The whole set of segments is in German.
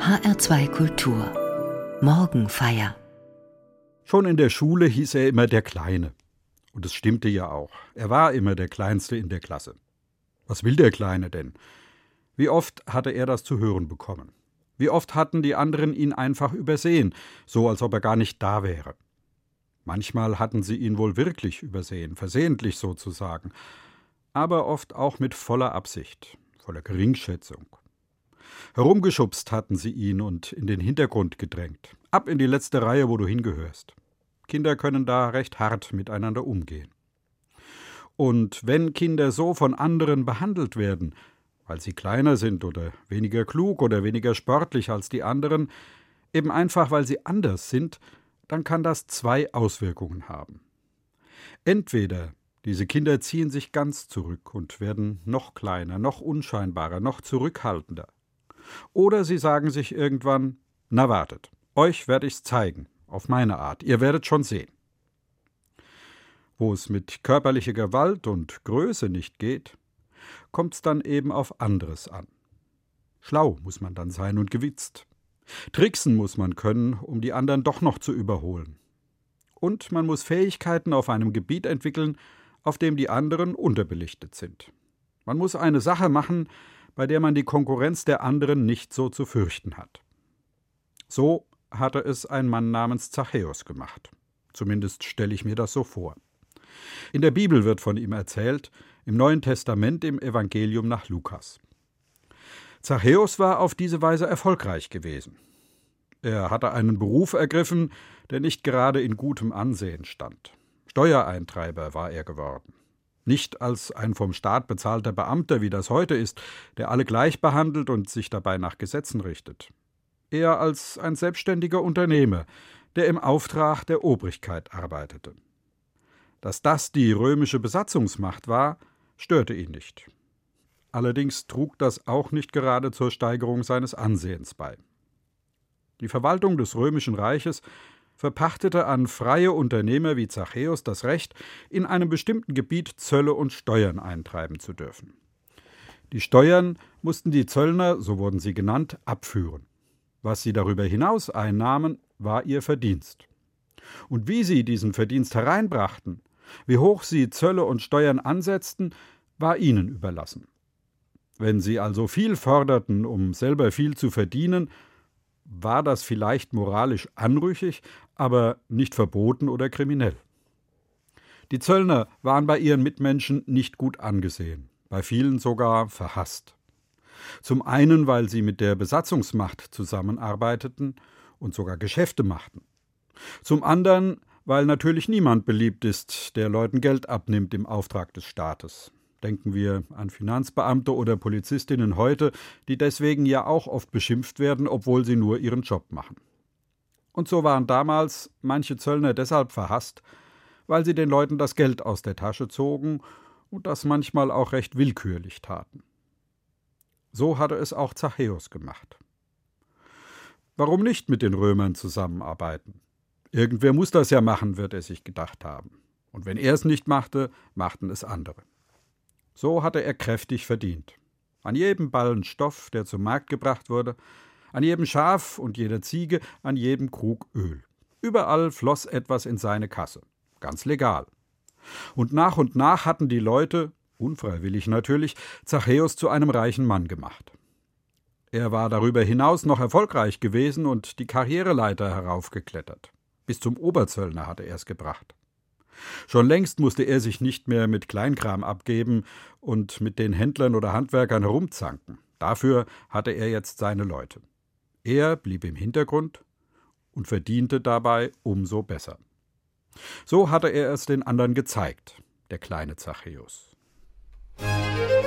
HR2 Kultur Morgenfeier Schon in der Schule hieß er immer der Kleine. Und es stimmte ja auch. Er war immer der Kleinste in der Klasse. Was will der Kleine denn? Wie oft hatte er das zu hören bekommen? Wie oft hatten die anderen ihn einfach übersehen, so als ob er gar nicht da wäre? Manchmal hatten sie ihn wohl wirklich übersehen, versehentlich sozusagen, aber oft auch mit voller Absicht, voller Geringschätzung. Herumgeschubst hatten sie ihn und in den Hintergrund gedrängt. Ab in die letzte Reihe, wo du hingehörst. Kinder können da recht hart miteinander umgehen. Und wenn Kinder so von anderen behandelt werden, weil sie kleiner sind oder weniger klug oder weniger sportlich als die anderen, eben einfach weil sie anders sind, dann kann das zwei Auswirkungen haben. Entweder diese Kinder ziehen sich ganz zurück und werden noch kleiner, noch unscheinbarer, noch zurückhaltender. Oder sie sagen sich irgendwann, na wartet, euch werde ich's zeigen, auf meine Art. Ihr werdet schon sehen. Wo es mit körperlicher Gewalt und Größe nicht geht, kommt's dann eben auf anderes an. Schlau muss man dann sein und gewitzt. Tricksen muss man können, um die anderen doch noch zu überholen. Und man muss Fähigkeiten auf einem Gebiet entwickeln, auf dem die anderen unterbelichtet sind. Man muss eine Sache machen, bei der man die Konkurrenz der anderen nicht so zu fürchten hat. So hatte es ein Mann namens Zachäus gemacht. Zumindest stelle ich mir das so vor. In der Bibel wird von ihm erzählt, im Neuen Testament im Evangelium nach Lukas. Zachäus war auf diese Weise erfolgreich gewesen. Er hatte einen Beruf ergriffen, der nicht gerade in gutem Ansehen stand. Steuereintreiber war er geworden. Nicht als ein vom Staat bezahlter Beamter, wie das heute ist, der alle gleich behandelt und sich dabei nach Gesetzen richtet eher als ein selbstständiger Unternehmer, der im Auftrag der Obrigkeit arbeitete. Dass das die römische Besatzungsmacht war, störte ihn nicht. Allerdings trug das auch nicht gerade zur Steigerung seines Ansehens bei. Die Verwaltung des römischen Reiches verpachtete an freie Unternehmer wie Zachäus das Recht, in einem bestimmten Gebiet Zölle und Steuern eintreiben zu dürfen. Die Steuern mussten die Zöllner, so wurden sie genannt, abführen. Was sie darüber hinaus einnahmen, war ihr Verdienst. Und wie sie diesen Verdienst hereinbrachten, wie hoch sie Zölle und Steuern ansetzten, war ihnen überlassen. Wenn sie also viel forderten, um selber viel zu verdienen, war das vielleicht moralisch anrüchig, aber nicht verboten oder kriminell. Die Zöllner waren bei ihren Mitmenschen nicht gut angesehen, bei vielen sogar verhasst. Zum einen, weil sie mit der Besatzungsmacht zusammenarbeiteten und sogar Geschäfte machten. Zum anderen, weil natürlich niemand beliebt ist, der Leuten Geld abnimmt im Auftrag des Staates. Denken wir an Finanzbeamte oder Polizistinnen heute, die deswegen ja auch oft beschimpft werden, obwohl sie nur ihren Job machen. Und so waren damals manche Zöllner deshalb verhasst, weil sie den Leuten das Geld aus der Tasche zogen und das manchmal auch recht willkürlich taten. So hatte es auch Zachäus gemacht. Warum nicht mit den Römern zusammenarbeiten? Irgendwer muss das ja machen, wird er sich gedacht haben. Und wenn er es nicht machte, machten es andere. So hatte er kräftig verdient. An jedem Ballen Stoff, der zum Markt gebracht wurde, an jedem Schaf und jeder Ziege, an jedem Krug Öl. Überall floss etwas in seine Kasse. Ganz legal. Und nach und nach hatten die Leute, unfreiwillig natürlich, Zachäus zu einem reichen Mann gemacht. Er war darüber hinaus noch erfolgreich gewesen und die Karriereleiter heraufgeklettert. Bis zum Oberzöllner hatte er es gebracht. Schon längst musste er sich nicht mehr mit Kleinkram abgeben und mit den Händlern oder Handwerkern herumzanken. Dafür hatte er jetzt seine Leute. Er blieb im Hintergrund und verdiente dabei umso besser. So hatte er es den anderen gezeigt, der kleine Zachäus. In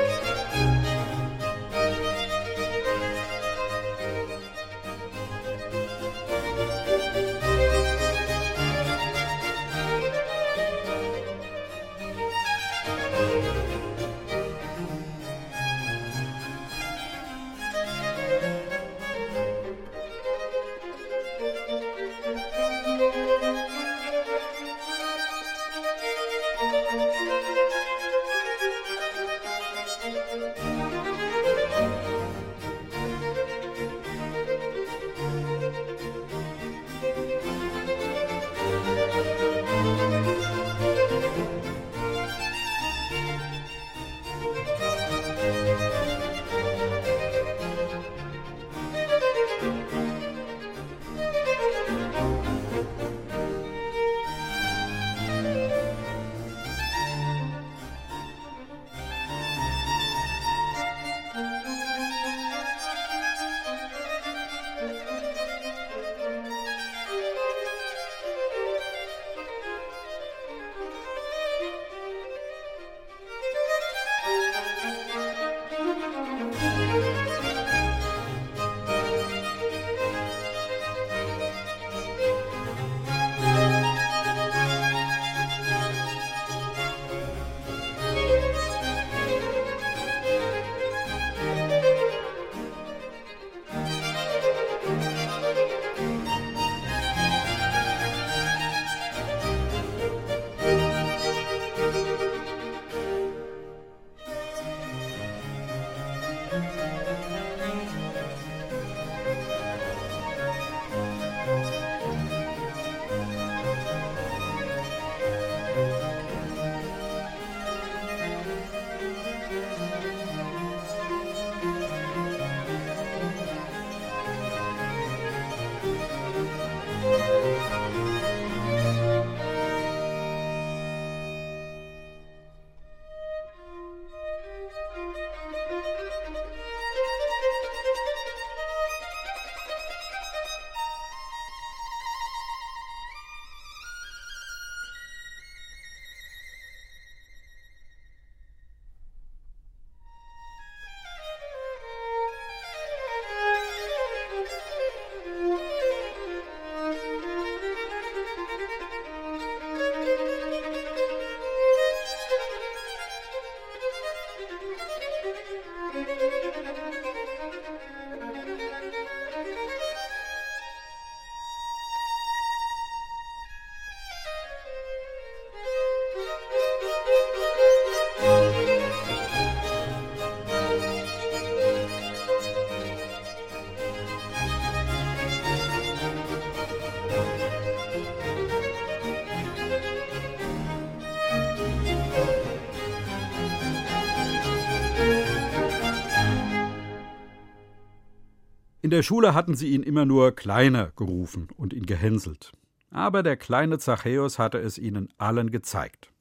der Schule hatten sie ihn immer nur Kleiner gerufen und ihn gehänselt. Aber der kleine Zachäus hatte es ihnen allen gezeigt.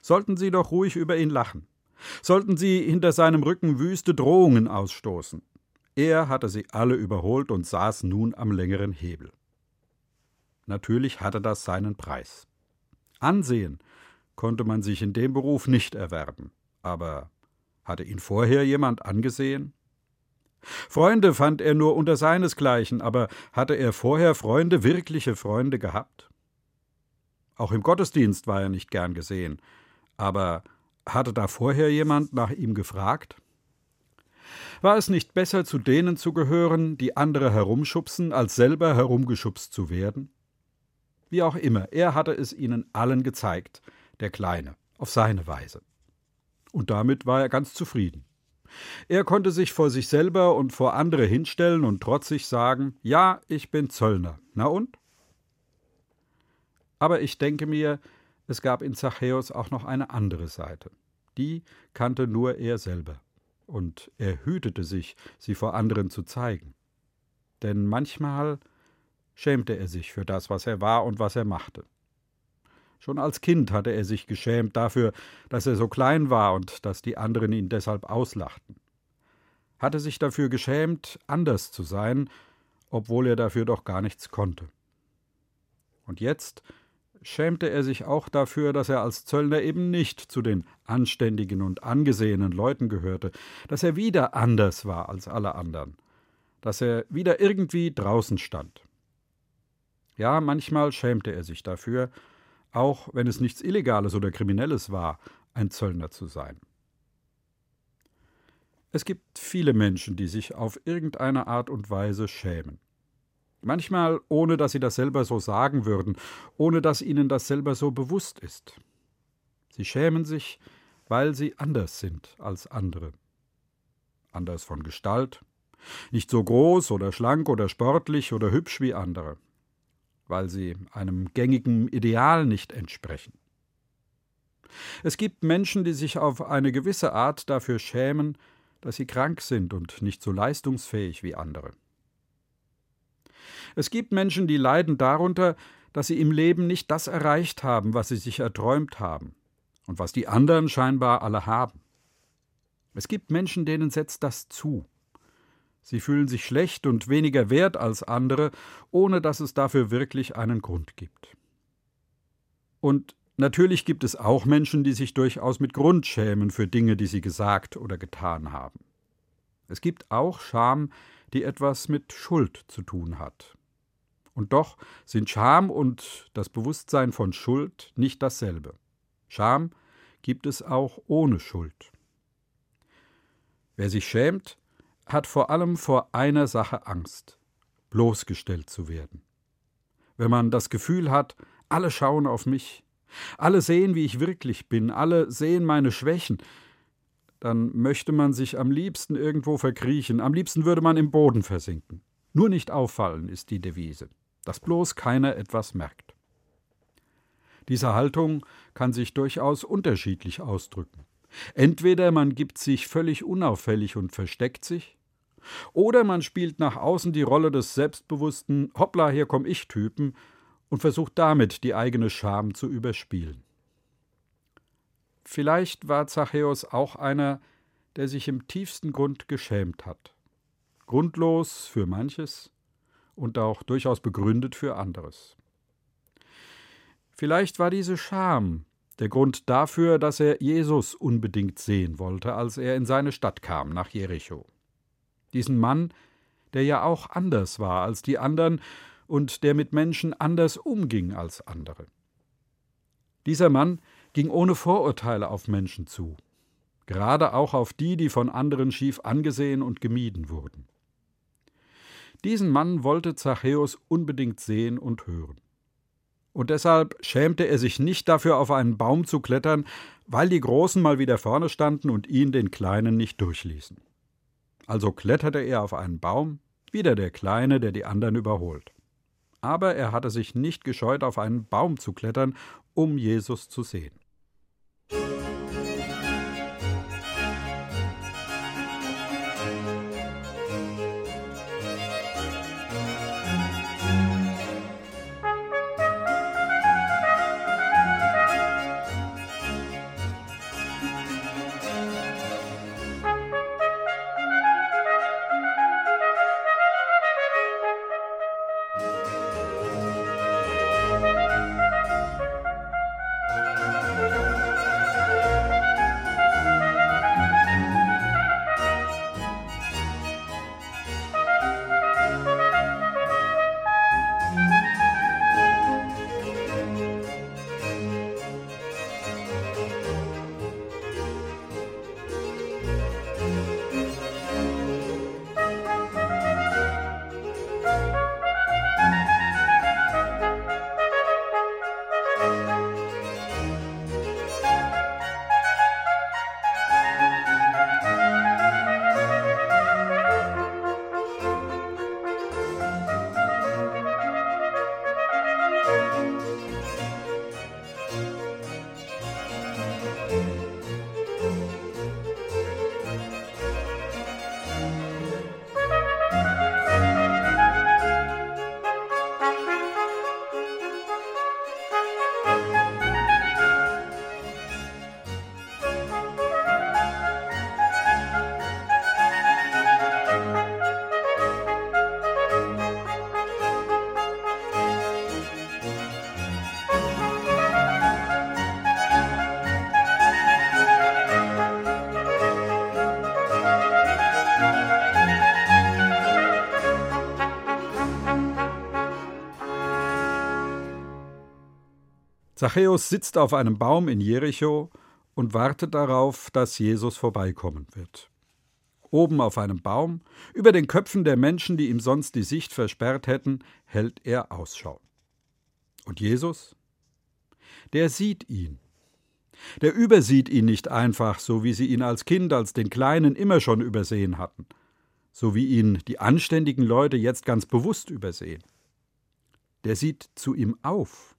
Sollten sie doch ruhig über ihn lachen. Sollten sie hinter seinem Rücken wüste Drohungen ausstoßen. Er hatte sie alle überholt und saß nun am längeren Hebel. Natürlich hatte das seinen Preis. Ansehen konnte man sich in dem Beruf nicht erwerben. Aber hatte ihn vorher jemand angesehen? Freunde fand er nur unter seinesgleichen, aber hatte er vorher Freunde, wirkliche Freunde gehabt? Auch im Gottesdienst war er nicht gern gesehen, aber hatte da vorher jemand nach ihm gefragt? War es nicht besser, zu denen zu gehören, die andere herumschubsen, als selber herumgeschubst zu werden? Wie auch immer, er hatte es ihnen allen gezeigt, der Kleine, auf seine Weise. Und damit war er ganz zufrieden. Er konnte sich vor sich selber und vor andere hinstellen und trotzig sagen, ja, ich bin Zöllner. Na und? Aber ich denke mir, es gab in Zachäus auch noch eine andere Seite. Die kannte nur er selber. Und er hütete sich, sie vor anderen zu zeigen. Denn manchmal schämte er sich für das, was er war und was er machte. Schon als Kind hatte er sich geschämt dafür, dass er so klein war und dass die anderen ihn deshalb auslachten. Hatte sich dafür geschämt, anders zu sein, obwohl er dafür doch gar nichts konnte. Und jetzt schämte er sich auch dafür, dass er als Zöllner eben nicht zu den anständigen und angesehenen Leuten gehörte, dass er wieder anders war als alle anderen, dass er wieder irgendwie draußen stand. Ja, manchmal schämte er sich dafür, auch wenn es nichts Illegales oder Kriminelles war, ein Zöllner zu sein. Es gibt viele Menschen, die sich auf irgendeine Art und Weise schämen. Manchmal ohne dass sie das selber so sagen würden, ohne dass ihnen das selber so bewusst ist. Sie schämen sich, weil sie anders sind als andere. Anders von Gestalt, nicht so groß oder schlank oder sportlich oder hübsch wie andere weil sie einem gängigen Ideal nicht entsprechen. Es gibt Menschen, die sich auf eine gewisse Art dafür schämen, dass sie krank sind und nicht so leistungsfähig wie andere. Es gibt Menschen, die leiden darunter, dass sie im Leben nicht das erreicht haben, was sie sich erträumt haben und was die anderen scheinbar alle haben. Es gibt Menschen, denen setzt das zu. Sie fühlen sich schlecht und weniger wert als andere, ohne dass es dafür wirklich einen Grund gibt. Und natürlich gibt es auch Menschen, die sich durchaus mit Grund schämen für Dinge, die sie gesagt oder getan haben. Es gibt auch Scham, die etwas mit Schuld zu tun hat. Und doch sind Scham und das Bewusstsein von Schuld nicht dasselbe. Scham gibt es auch ohne Schuld. Wer sich schämt, hat vor allem vor einer Sache Angst, bloßgestellt zu werden. Wenn man das Gefühl hat, alle schauen auf mich, alle sehen, wie ich wirklich bin, alle sehen meine Schwächen, dann möchte man sich am liebsten irgendwo verkriechen, am liebsten würde man im Boden versinken. Nur nicht auffallen ist die Devise, dass bloß keiner etwas merkt. Diese Haltung kann sich durchaus unterschiedlich ausdrücken. Entweder man gibt sich völlig unauffällig und versteckt sich, oder man spielt nach außen die Rolle des selbstbewussten Hoppla, hier komm ich Typen und versucht damit die eigene Scham zu überspielen. Vielleicht war Zachäus auch einer, der sich im tiefsten Grund geschämt hat. Grundlos für manches und auch durchaus begründet für anderes. Vielleicht war diese Scham der Grund dafür, dass er Jesus unbedingt sehen wollte, als er in seine Stadt kam, nach Jericho diesen Mann, der ja auch anders war als die anderen und der mit Menschen anders umging als andere. Dieser Mann ging ohne Vorurteile auf Menschen zu, gerade auch auf die, die von anderen schief angesehen und gemieden wurden. Diesen Mann wollte Zachäus unbedingt sehen und hören. Und deshalb schämte er sich nicht dafür, auf einen Baum zu klettern, weil die Großen mal wieder vorne standen und ihn den Kleinen nicht durchließen. Also kletterte er auf einen Baum, wieder der Kleine, der die anderen überholt. Aber er hatte sich nicht gescheut, auf einen Baum zu klettern, um Jesus zu sehen. Zachäus sitzt auf einem Baum in Jericho und wartet darauf, dass Jesus vorbeikommen wird. Oben auf einem Baum, über den Köpfen der Menschen, die ihm sonst die Sicht versperrt hätten, hält er Ausschau. Und Jesus? Der sieht ihn. Der übersieht ihn nicht einfach, so wie sie ihn als Kind, als den Kleinen immer schon übersehen hatten, so wie ihn die anständigen Leute jetzt ganz bewusst übersehen. Der sieht zu ihm auf.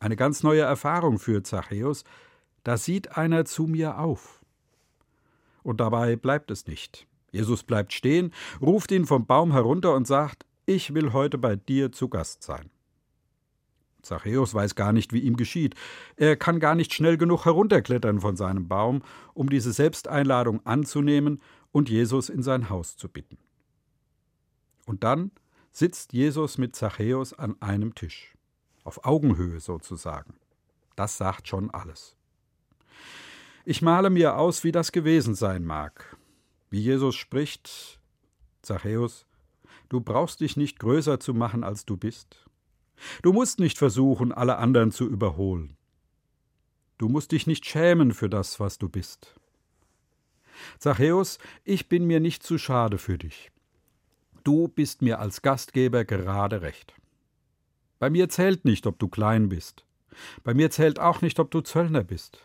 Eine ganz neue Erfahrung für Zachäus, da sieht einer zu mir auf. Und dabei bleibt es nicht. Jesus bleibt stehen, ruft ihn vom Baum herunter und sagt, ich will heute bei dir zu Gast sein. Zachäus weiß gar nicht, wie ihm geschieht. Er kann gar nicht schnell genug herunterklettern von seinem Baum, um diese Selbsteinladung anzunehmen und Jesus in sein Haus zu bitten. Und dann sitzt Jesus mit Zachäus an einem Tisch, auf Augenhöhe sozusagen. Das sagt schon alles. Ich male mir aus, wie das gewesen sein mag. Wie Jesus spricht, Zachäus, du brauchst dich nicht größer zu machen, als du bist. Du musst nicht versuchen, alle anderen zu überholen. Du musst dich nicht schämen für das, was du bist. Zachäus, ich bin mir nicht zu schade für dich. Du bist mir als Gastgeber gerade recht. Bei mir zählt nicht, ob du klein bist. Bei mir zählt auch nicht, ob du Zöllner bist.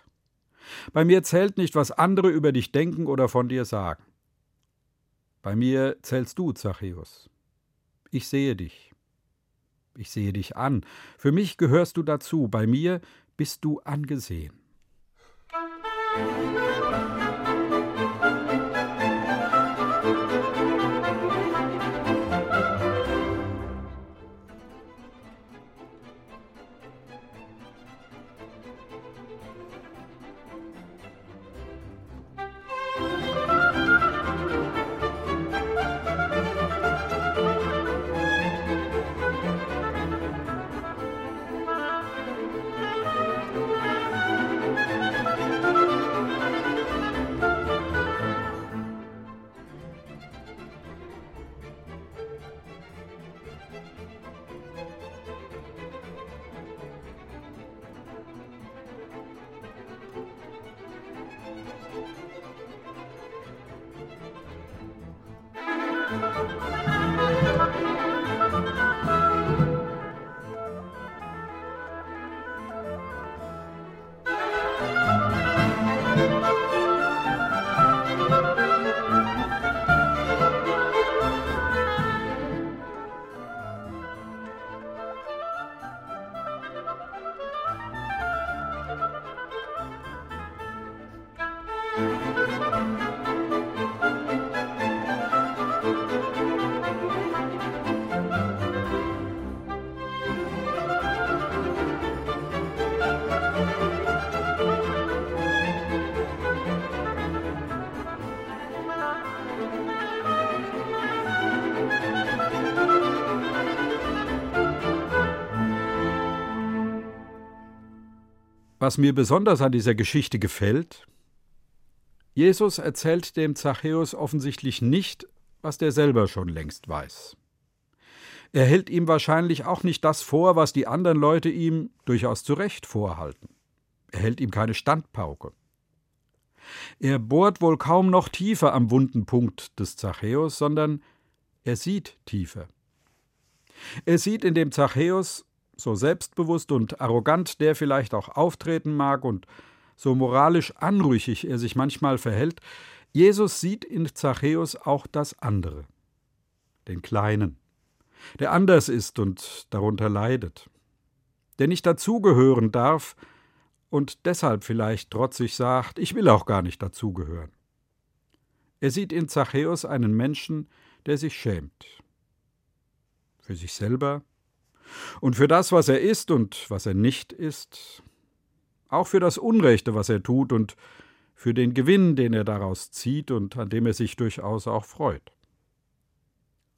Bei mir zählt nicht, was andere über dich denken oder von dir sagen. Bei mir zählst du, Zachäus. Ich sehe dich. Ich sehe dich an. Für mich gehörst du dazu. Bei mir bist du angesehen. Was mir besonders an dieser Geschichte gefällt, Jesus erzählt dem Zachäus offensichtlich nicht, was der selber schon längst weiß. Er hält ihm wahrscheinlich auch nicht das vor, was die anderen Leute ihm durchaus zu Recht vorhalten. Er hält ihm keine Standpauke. Er bohrt wohl kaum noch tiefer am wunden Punkt des Zachäus, sondern er sieht tiefer. Er sieht in dem Zachäus so selbstbewusst und arrogant der vielleicht auch auftreten mag und so moralisch anrüchig er sich manchmal verhält, Jesus sieht in Zachäus auch das andere, den Kleinen, der anders ist und darunter leidet, der nicht dazugehören darf und deshalb vielleicht trotzig sagt, ich will auch gar nicht dazugehören. Er sieht in Zachäus einen Menschen, der sich schämt. Für sich selber, und für das, was er ist und was er nicht ist, auch für das Unrechte, was er tut und für den Gewinn, den er daraus zieht und an dem er sich durchaus auch freut.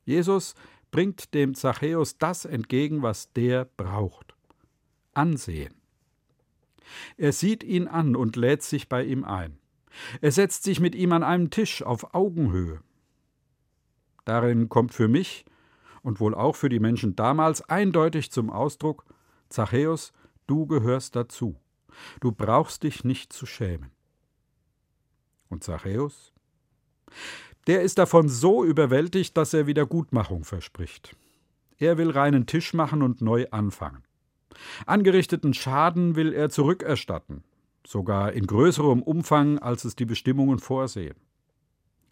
Jesus bringt dem Zachäus das entgegen, was der braucht. Ansehen. Er sieht ihn an und lädt sich bei ihm ein. Er setzt sich mit ihm an einem Tisch auf Augenhöhe. Darin kommt für mich und wohl auch für die Menschen damals eindeutig zum Ausdruck Zachäus, du gehörst dazu. Du brauchst dich nicht zu schämen. Und Zachäus? Der ist davon so überwältigt, dass er Wiedergutmachung verspricht. Er will reinen Tisch machen und neu anfangen. Angerichteten Schaden will er zurückerstatten, sogar in größerem Umfang, als es die Bestimmungen vorsehen.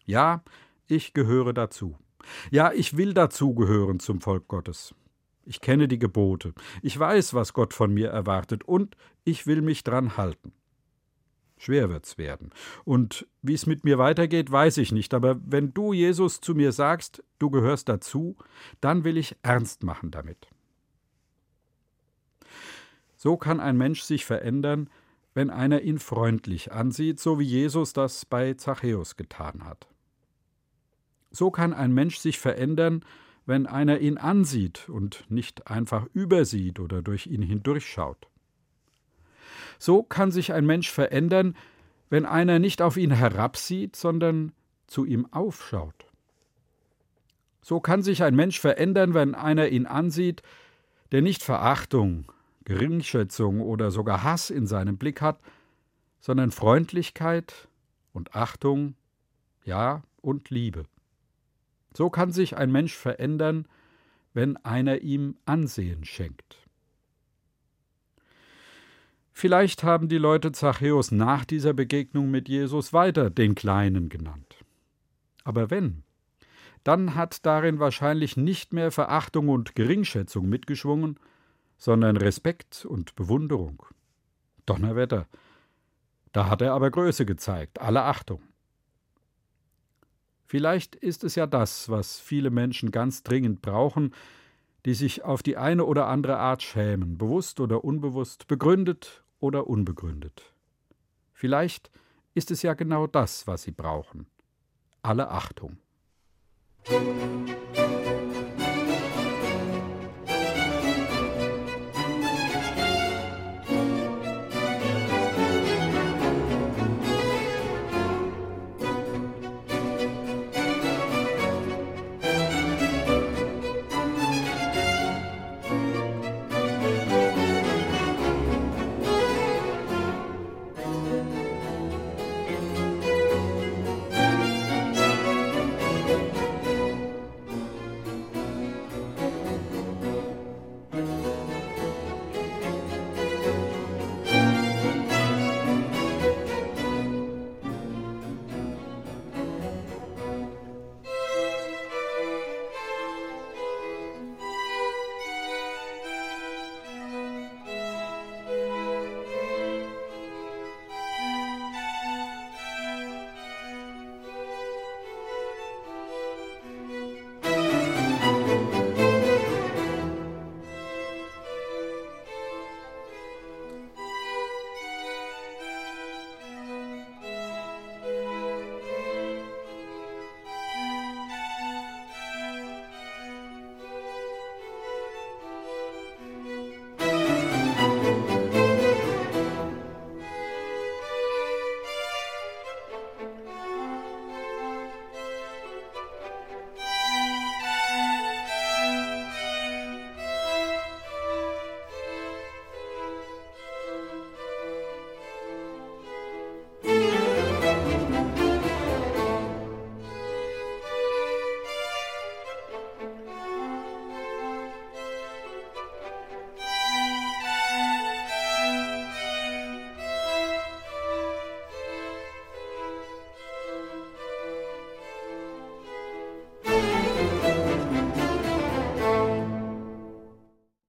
Ja, ich gehöre dazu. Ja, ich will dazugehören zum Volk Gottes. Ich kenne die Gebote. Ich weiß, was Gott von mir erwartet, und ich will mich dran halten. Schwer wird's werden. Und wie es mit mir weitergeht, weiß ich nicht, aber wenn du, Jesus, zu mir sagst, du gehörst dazu, dann will ich ernst machen damit. So kann ein Mensch sich verändern, wenn einer ihn freundlich ansieht, so wie Jesus das bei Zachäus getan hat. So kann ein Mensch sich verändern, wenn einer ihn ansieht und nicht einfach übersieht oder durch ihn hindurchschaut. So kann sich ein Mensch verändern, wenn einer nicht auf ihn herabsieht, sondern zu ihm aufschaut. So kann sich ein Mensch verändern, wenn einer ihn ansieht, der nicht Verachtung, Geringschätzung oder sogar Hass in seinem Blick hat, sondern Freundlichkeit und Achtung, ja und Liebe. So kann sich ein Mensch verändern, wenn einer ihm Ansehen schenkt. Vielleicht haben die Leute Zachäus nach dieser Begegnung mit Jesus weiter den Kleinen genannt. Aber wenn, dann hat darin wahrscheinlich nicht mehr Verachtung und Geringschätzung mitgeschwungen, sondern Respekt und Bewunderung. Donnerwetter. Da hat er aber Größe gezeigt, alle Achtung. Vielleicht ist es ja das, was viele Menschen ganz dringend brauchen, die sich auf die eine oder andere Art schämen, bewusst oder unbewusst, begründet oder unbegründet. Vielleicht ist es ja genau das, was sie brauchen. Alle Achtung. Musik